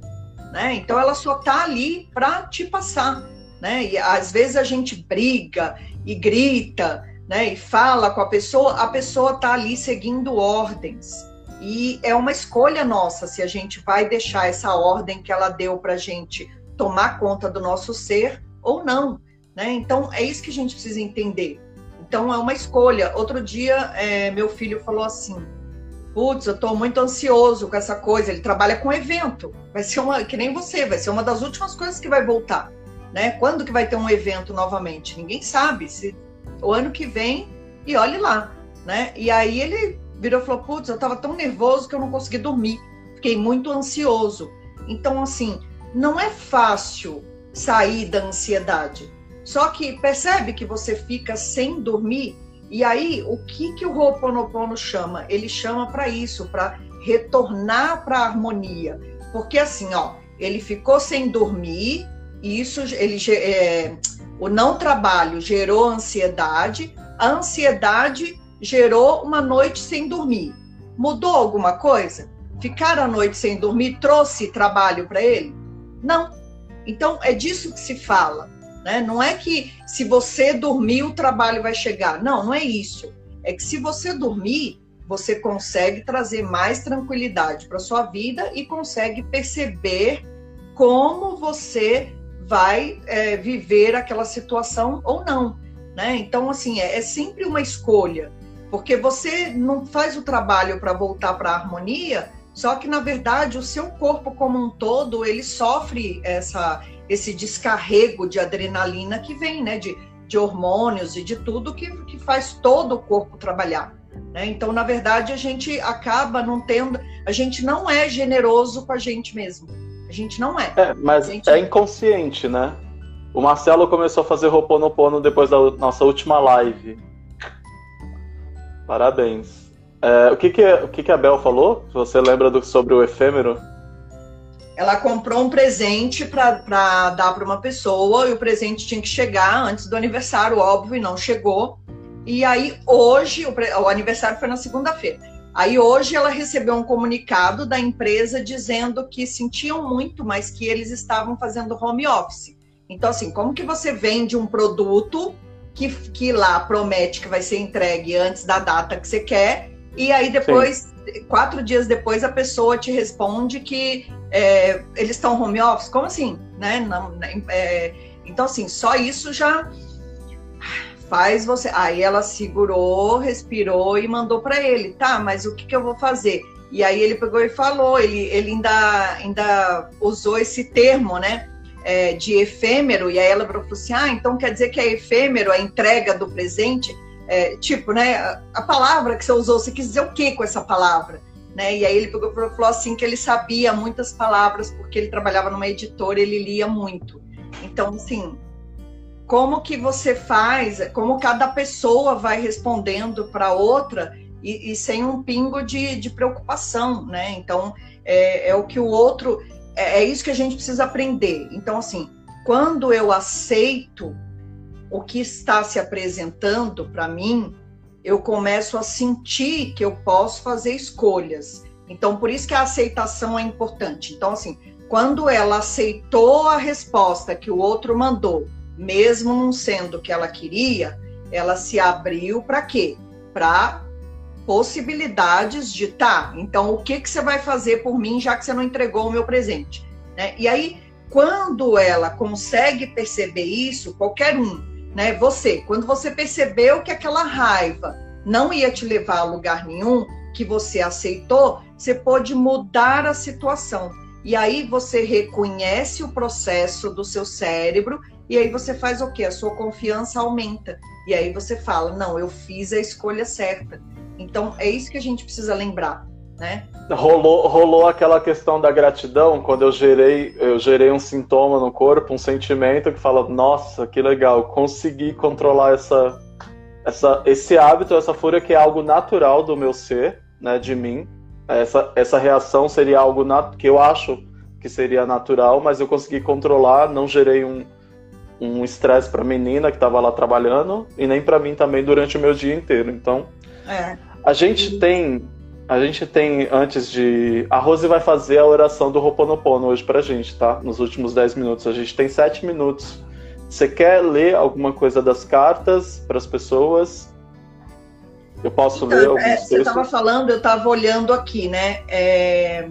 né? Então ela só tá ali para te passar, né? E às vezes a gente briga e grita, né? E fala com a pessoa, a pessoa tá ali seguindo ordens. E é uma escolha nossa se a gente vai deixar essa ordem que ela deu para a gente tomar conta do nosso ser ou não. Né? Então, é isso que a gente precisa entender. Então é uma escolha. Outro dia, é, meu filho falou assim: Putz, eu estou muito ansioso com essa coisa. Ele trabalha com evento. Vai ser uma, que nem você, vai ser uma das últimas coisas que vai voltar. Né? Quando que vai ter um evento novamente? Ninguém sabe. Se o ano que vem, e olhe lá. Né? E aí ele virou e falou: Putz, eu estava tão nervoso que eu não consegui dormir. Fiquei muito ansioso. Então, assim, não é fácil sair da ansiedade. Só que percebe que você fica sem dormir e aí o que que o Ho'oponopono chama? Ele chama para isso, para retornar para a harmonia. Porque assim, ó, ele ficou sem dormir, e isso ele é, o não trabalho gerou ansiedade, a ansiedade gerou uma noite sem dormir. Mudou alguma coisa? Ficar a noite sem dormir trouxe trabalho para ele? Não. Então, é disso que se fala. Né? Não é que se você dormir, o trabalho vai chegar. Não, não é isso. É que se você dormir, você consegue trazer mais tranquilidade para sua vida e consegue perceber como você vai é, viver aquela situação ou não. Né? Então, assim, é, é sempre uma escolha, porque você não faz o trabalho para voltar para a harmonia só que, na verdade, o seu corpo como um todo, ele sofre essa, esse descarrego de adrenalina que vem, né? De, de hormônios e de tudo que, que faz todo o corpo trabalhar. Né? Então, na verdade, a gente acaba não tendo. A gente não é generoso com a gente mesmo. A gente não é. É, mas gente... é inconsciente, né? O Marcelo começou a fazer Roponopono depois da nossa última live. Parabéns. É, o que que, o que que a Bel falou? Você lembra do, sobre o efêmero? Ela comprou um presente para dar para uma pessoa e o presente tinha que chegar antes do aniversário, óbvio, e não chegou. E aí hoje, o, o aniversário foi na segunda-feira. Aí hoje ela recebeu um comunicado da empresa dizendo que sentiam muito, mas que eles estavam fazendo home office. Então, assim, como que você vende um produto que, que lá promete que vai ser entregue antes da data que você quer e aí depois, Sim. quatro dias depois, a pessoa te responde que é, eles estão home office. Como assim? Né? Não, né, é, então, assim, só isso já faz você. Aí ela segurou, respirou e mandou para ele, tá? Mas o que, que eu vou fazer? E aí ele pegou e falou, ele, ele ainda, ainda usou esse termo, né? É, de efêmero, e aí ela falou assim: ah, então quer dizer que é efêmero a entrega do presente? É, tipo, né, a palavra que você usou, você quis dizer o que com essa palavra? Né? E aí ele pegou, falou assim que ele sabia muitas palavras porque ele trabalhava numa editora, ele lia muito. Então, assim, como que você faz, como cada pessoa vai respondendo para outra e, e, sem um pingo de, de preocupação, né? Então, é, é o que o outro, é, é isso que a gente precisa aprender. Então, assim, quando eu aceito o que está se apresentando para mim, eu começo a sentir que eu posso fazer escolhas. Então, por isso que a aceitação é importante. Então, assim, quando ela aceitou a resposta que o outro mandou, mesmo não sendo o que ela queria, ela se abriu para quê? Para possibilidades de tá. Então, o que que você vai fazer por mim já que você não entregou o meu presente? Né? E aí, quando ela consegue perceber isso, qualquer um, né? Você, quando você percebeu que aquela raiva não ia te levar a lugar nenhum, que você aceitou, você pode mudar a situação. E aí você reconhece o processo do seu cérebro e aí você faz o quê? A sua confiança aumenta. E aí você fala: "Não, eu fiz a escolha certa". Então é isso que a gente precisa lembrar né? Rolou, rolou aquela questão da gratidão quando eu gerei, eu gerei um sintoma no corpo, um sentimento que fala, nossa, que legal, consegui controlar essa, essa, esse hábito, essa fúria que é algo natural do meu ser, né, de mim. Essa, essa reação seria algo que eu acho que seria natural, mas eu consegui controlar, não gerei um um estresse para a menina que estava lá trabalhando e nem para mim também durante o meu dia inteiro. Então, é. a gente tem a gente tem, antes de. A Rose vai fazer a oração do Roponopono hoje pra gente, tá? Nos últimos 10 minutos. A gente tem 7 minutos. Você quer ler alguma coisa das cartas para as pessoas? Eu posso então, ler alguns é, Você estava falando, eu estava olhando aqui, né? É,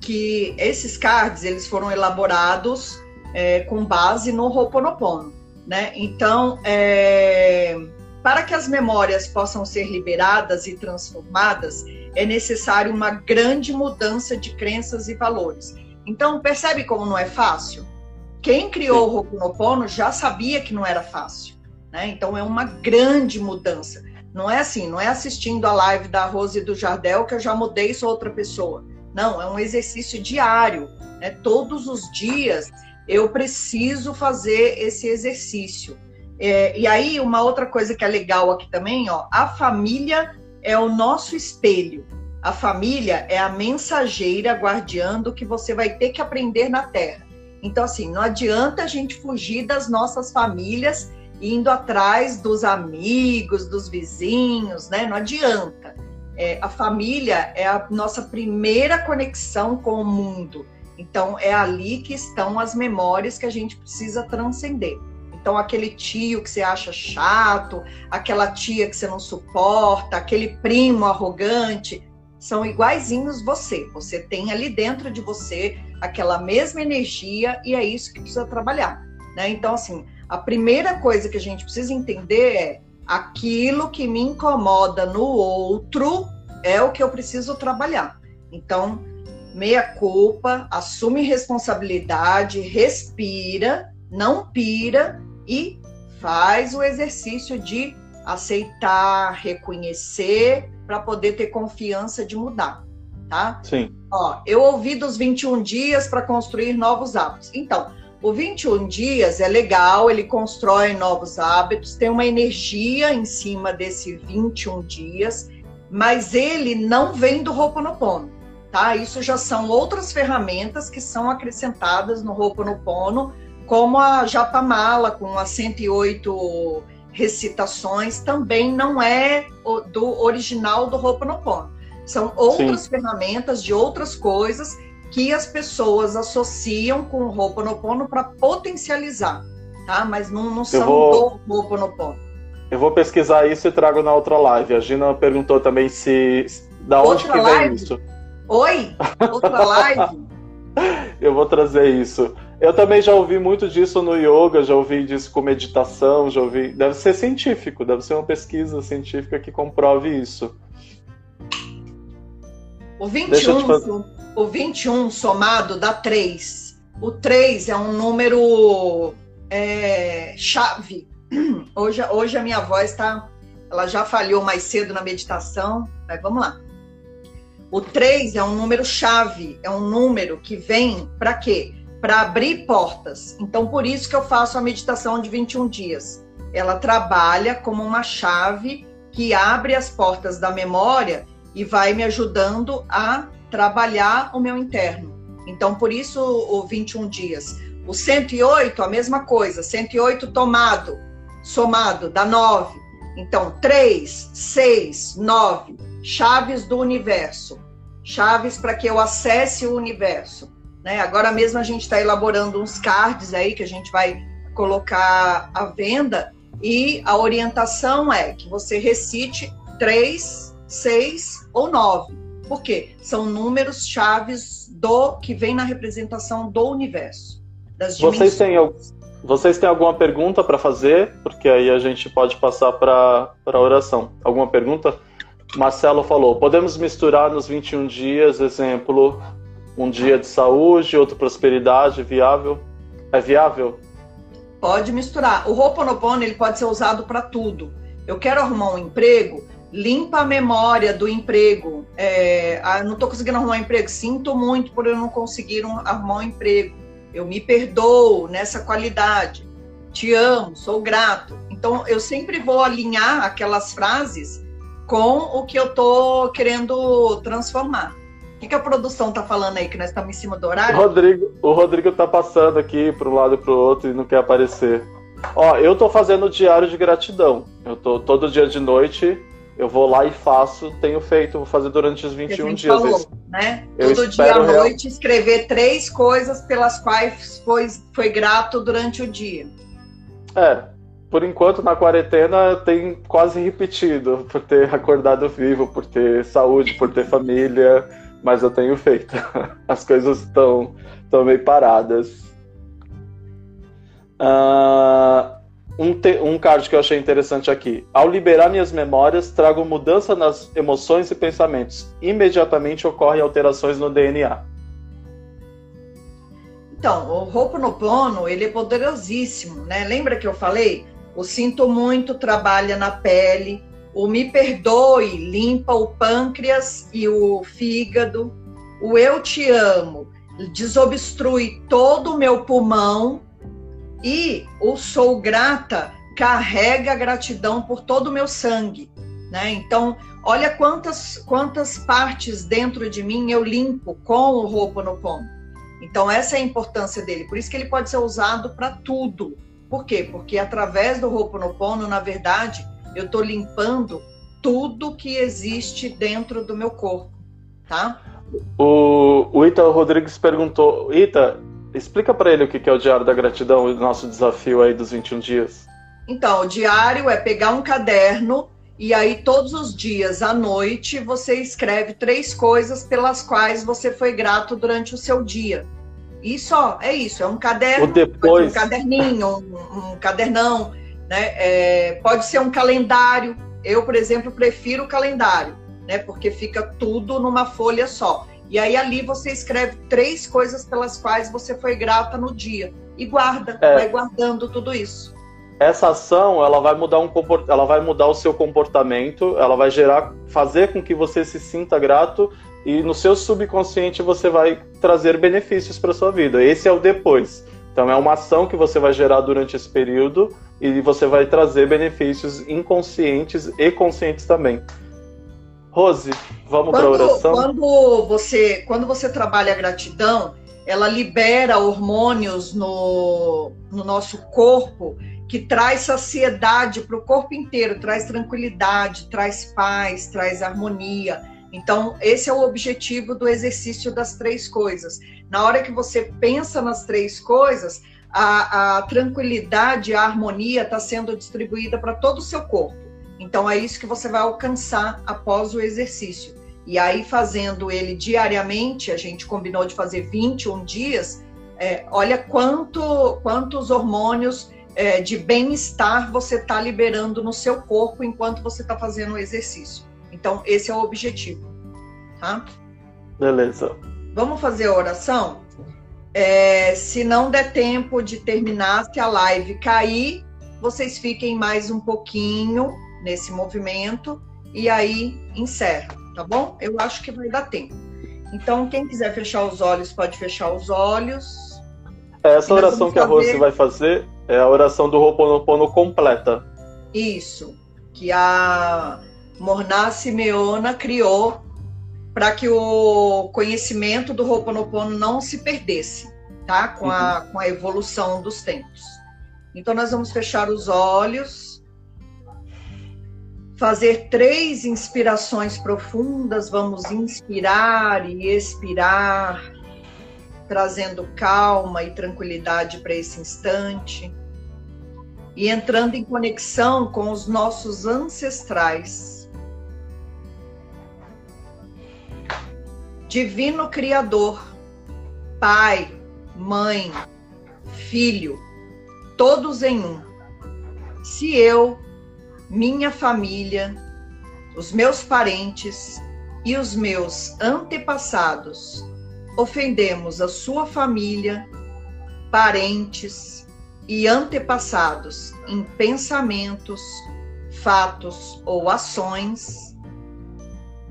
que esses cards eles foram elaborados é, com base no Roponopono, né? Então, é, para que as memórias possam ser liberadas e transformadas, é necessário uma grande mudança de crenças e valores. Então, percebe como não é fácil? Quem criou o Ho'oponopono já sabia que não era fácil. Né? Então, é uma grande mudança. Não é assim, não é assistindo a live da Rose e do Jardel que eu já mudei sou outra pessoa. Não, é um exercício diário. Né? Todos os dias eu preciso fazer esse exercício. É, e aí, uma outra coisa que é legal aqui também, ó, a família é o nosso espelho. A família é a mensageira guardiando que você vai ter que aprender na Terra. Então, assim, não adianta a gente fugir das nossas famílias indo atrás dos amigos, dos vizinhos, né? Não adianta. É, a família é a nossa primeira conexão com o mundo. Então, é ali que estão as memórias que a gente precisa transcender. Então, aquele tio que você acha chato, aquela tia que você não suporta, aquele primo arrogante, são iguaizinhos você. Você tem ali dentro de você aquela mesma energia e é isso que precisa trabalhar. Né? Então, assim, a primeira coisa que a gente precisa entender é aquilo que me incomoda no outro é o que eu preciso trabalhar. Então, meia culpa, assume responsabilidade, respira, não pira e faz o exercício de aceitar, reconhecer, para poder ter confiança de mudar, tá? Sim. Ó, eu ouvi dos 21 dias para construir novos hábitos. Então, o 21 dias é legal, ele constrói novos hábitos, tem uma energia em cima desse 21 dias, mas ele não vem do Ho'oponopono, tá? Isso já são outras ferramentas que são acrescentadas no Ho'oponopono, como a Japamala com as 108 recitações, também não é do original do Ho'oponopono. São outras Sim. ferramentas de outras coisas que as pessoas associam com o Ho'oponopono para potencializar, tá? Mas não, não são vou, do Ho'oponopono. Eu vou pesquisar isso e trago na outra live. A Gina perguntou também se da outra onde que live? vem isso. Oi, outra live. eu vou trazer isso. Eu também já ouvi muito disso no yoga, já ouvi disso com meditação, já ouvi. Deve ser científico, deve ser uma pesquisa científica que comprove isso. O 21, o 21 somado dá 3. O 3 é um número é, chave. Hoje, hoje a minha voz está. Ela já falhou mais cedo na meditação, mas vamos lá. O 3 é um número chave, é um número que vem para quê? Para abrir portas. Então, por isso que eu faço a meditação de 21 dias. Ela trabalha como uma chave que abre as portas da memória e vai me ajudando a trabalhar o meu interno. Então, por isso o 21 dias. O 108, a mesma coisa, 108 tomado, somado, dá 9. Então, 3, 6, 9, chaves do universo. Chaves para que eu acesse o universo. Né? Agora mesmo a gente está elaborando uns cards aí que a gente vai colocar à venda e a orientação é que você recite 3, 6 ou 9 por quê? São números chaves do que vem na representação do universo. Das vocês têm, vocês têm alguma pergunta para fazer? Porque aí a gente pode passar para a oração. Alguma pergunta? Marcelo falou: podemos misturar nos 21 dias, exemplo, um dia de saúde, outro prosperidade, viável? É viável? Pode misturar. O Ho'oponopono ele pode ser usado para tudo. Eu quero arrumar um emprego, limpa a memória do emprego. É, ah, não estou conseguindo arrumar um emprego, sinto muito por eu não conseguir um, arrumar um emprego. Eu me perdoo nessa qualidade. Te amo, sou grato. Então, eu sempre vou alinhar aquelas frases com o que eu estou querendo transformar. O que, que a produção está falando aí, que nós estamos em cima do horário? O Rodrigo, o Rodrigo tá passando aqui para um lado e para o outro e não quer aparecer. Ó, eu estou fazendo o diário de gratidão. Eu tô todo dia de noite eu vou lá e faço, tenho feito, vou fazer durante os 21 dias. Falou, né? Todo dia à noite real... escrever três coisas pelas quais foi, foi grato durante o dia. É, por enquanto na quarentena tem quase repetido, por ter acordado vivo, por ter saúde, por ter família, mas eu tenho feito. As coisas estão meio paradas. Uh, um, te, um card que eu achei interessante aqui. Ao liberar minhas memórias, trago mudança nas emoções e pensamentos. Imediatamente ocorrem alterações no DNA. Então, o Ho'oponopono, ele é poderosíssimo, né? Lembra que eu falei? O sinto muito trabalha na pele, o me perdoe limpa o pâncreas e o fígado, o eu te amo desobstrui todo o meu pulmão e o sou grata carrega a gratidão por todo o meu sangue, né? Então, olha quantas quantas partes dentro de mim eu limpo com o Ho'oponopono. Então, essa é a importância dele. Por isso que ele pode ser usado para tudo. Por quê? Porque através do Ho'oponopono, na verdade, eu estou limpando tudo que existe dentro do meu corpo, tá? O, o Ita Rodrigues perguntou: Ita, explica para ele o que é o Diário da Gratidão, o nosso desafio aí dos 21 dias. Então, o diário é pegar um caderno e aí todos os dias à noite você escreve três coisas pelas quais você foi grato durante o seu dia. Isso ó, é isso, é um caderno, depois... um caderninho, um, um cadernão, né? É, pode ser um calendário. Eu, por exemplo, prefiro o calendário né? Porque fica tudo numa folha só. E aí ali você escreve três coisas pelas quais você foi grata no dia e guarda, é. vai guardando tudo isso. Essa ação, ela vai mudar um ela vai mudar o seu comportamento, ela vai gerar, fazer com que você se sinta grato e no seu subconsciente você vai trazer benefícios para sua vida. Esse é o depois. Então é uma ação que você vai gerar durante esse período e você vai trazer benefícios inconscientes e conscientes também. Rose, vamos para a oração? Quando você, quando você trabalha a gratidão, ela libera hormônios no, no nosso corpo que traz saciedade para o corpo inteiro, traz tranquilidade, traz paz, traz harmonia. Então, esse é o objetivo do exercício das três coisas. Na hora que você pensa nas três coisas, a, a tranquilidade, a harmonia está sendo distribuída para todo o seu corpo. Então é isso que você vai alcançar após o exercício. E aí, fazendo ele diariamente, a gente combinou de fazer 21 dias, é, olha quanto, quantos hormônios é, de bem-estar você está liberando no seu corpo enquanto você está fazendo o exercício. Então, esse é o objetivo. Tá? Beleza. Vamos fazer a oração? É, se não der tempo de terminar, se a live cair, vocês fiquem mais um pouquinho nesse movimento e aí encerra, tá bom? Eu acho que vai dar tempo. Então, quem quiser fechar os olhos, pode fechar os olhos. Essa oração que a Rose vai fazer é a oração do Ho'oponopono completa. Isso, que a Morná Simeona criou para que o conhecimento do Ho'oponopono não se perdesse, tá? Com a, uhum. com a evolução dos tempos. Então, nós vamos fechar os olhos fazer três inspirações profundas, vamos inspirar e expirar, trazendo calma e tranquilidade para esse instante e entrando em conexão com os nossos ancestrais. Divino Criador, Pai, Mãe, Filho, todos em um. Se eu minha família, os meus parentes e os meus antepassados ofendemos a sua família, parentes e antepassados em pensamentos, fatos ou ações,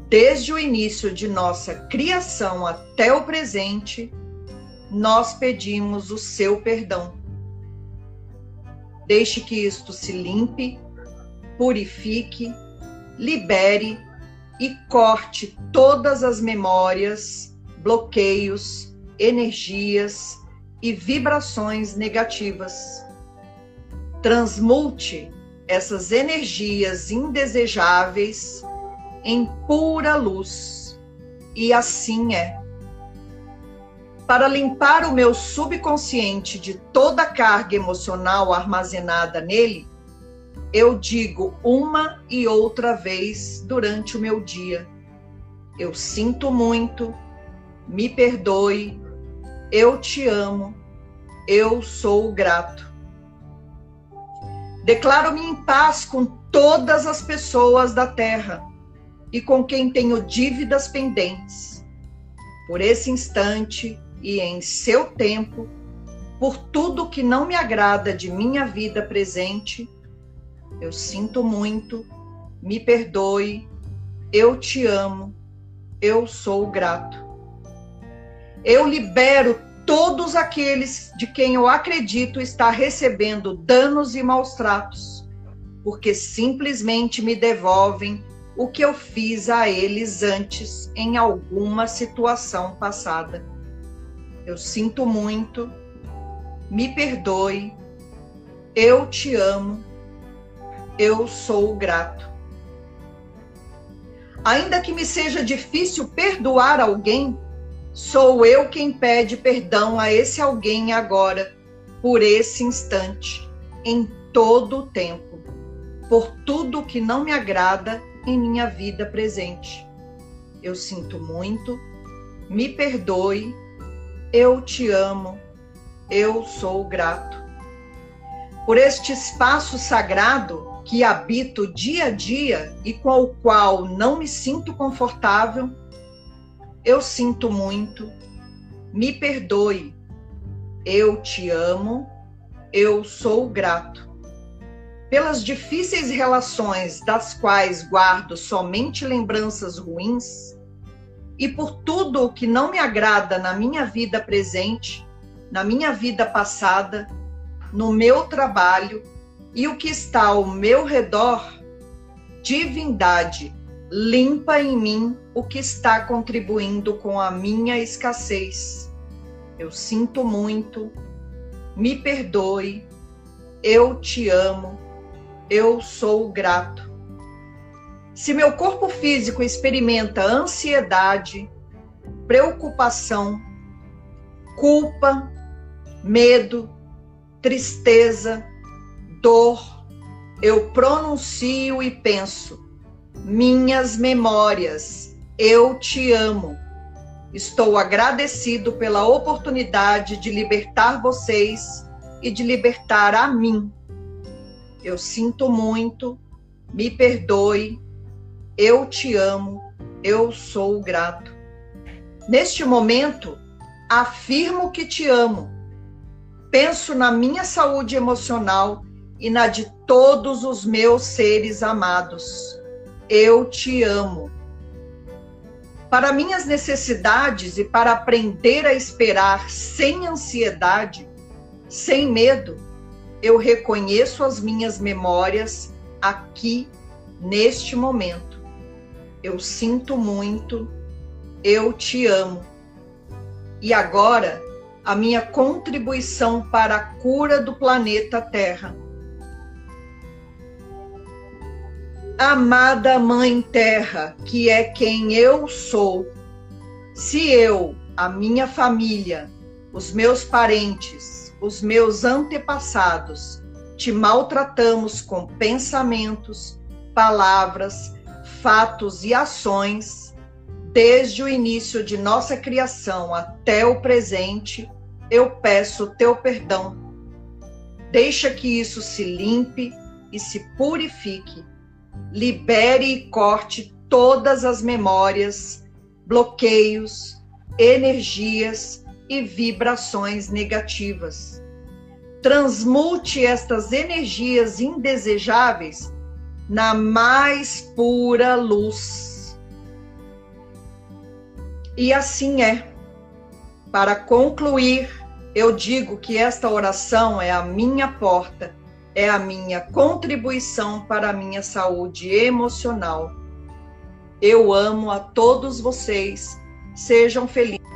desde o início de nossa criação até o presente, nós pedimos o seu perdão. Deixe que isto se limpe purifique, libere e corte todas as memórias, bloqueios, energias e vibrações negativas. Transmute essas energias indesejáveis em pura luz. E assim é. Para limpar o meu subconsciente de toda a carga emocional armazenada nele, eu digo uma e outra vez durante o meu dia: eu sinto muito, me perdoe, eu te amo, eu sou grato. Declaro-me em paz com todas as pessoas da terra e com quem tenho dívidas pendentes. Por esse instante e em seu tempo, por tudo que não me agrada de minha vida presente, eu sinto muito, me perdoe, eu te amo, eu sou grato. Eu libero todos aqueles de quem eu acredito estar recebendo danos e maus tratos, porque simplesmente me devolvem o que eu fiz a eles antes em alguma situação passada. Eu sinto muito, me perdoe, eu te amo, eu sou grato. Ainda que me seja difícil perdoar alguém, Sou eu quem pede perdão a esse alguém agora, por esse instante, em todo o tempo, por tudo que não me agrada em minha vida presente. Eu sinto muito, me perdoe, eu te amo, eu sou grato. Por este espaço sagrado que habito dia a dia e com o qual não me sinto confortável, eu sinto muito, me perdoe, eu te amo, eu sou grato. Pelas difíceis relações das quais guardo somente lembranças ruins, e por tudo o que não me agrada na minha vida presente, na minha vida passada, no meu trabalho e o que está ao meu redor, divindade, limpa em mim o que está contribuindo com a minha escassez. Eu sinto muito, me perdoe, eu te amo, eu sou grato. Se meu corpo físico experimenta ansiedade, preocupação, culpa, medo, tristeza, dor, eu pronuncio e penso: minhas memórias. Eu te amo. Estou agradecido pela oportunidade de libertar vocês e de libertar a mim. Eu sinto muito, me perdoe, eu te amo, eu sou grato. Neste momento, afirmo que te amo. Penso na minha saúde emocional e na de todos os meus seres amados. Eu te amo. Para minhas necessidades e para aprender a esperar sem ansiedade, sem medo, eu reconheço as minhas memórias aqui, neste momento. Eu sinto muito, eu te amo. E agora, a minha contribuição para a cura do planeta Terra Amada Mãe Terra, que é quem eu sou, se eu, a minha família, os meus parentes, os meus antepassados, te maltratamos com pensamentos, palavras, fatos e ações, desde o início de nossa criação até o presente, eu peço teu perdão. Deixa que isso se limpe e se purifique libere e corte todas as memórias, bloqueios, energias e vibrações negativas. Transmute estas energias indesejáveis na mais pura luz. E assim é. Para concluir, eu digo que esta oração é a minha porta é a minha contribuição para a minha saúde emocional. Eu amo a todos vocês. Sejam felizes.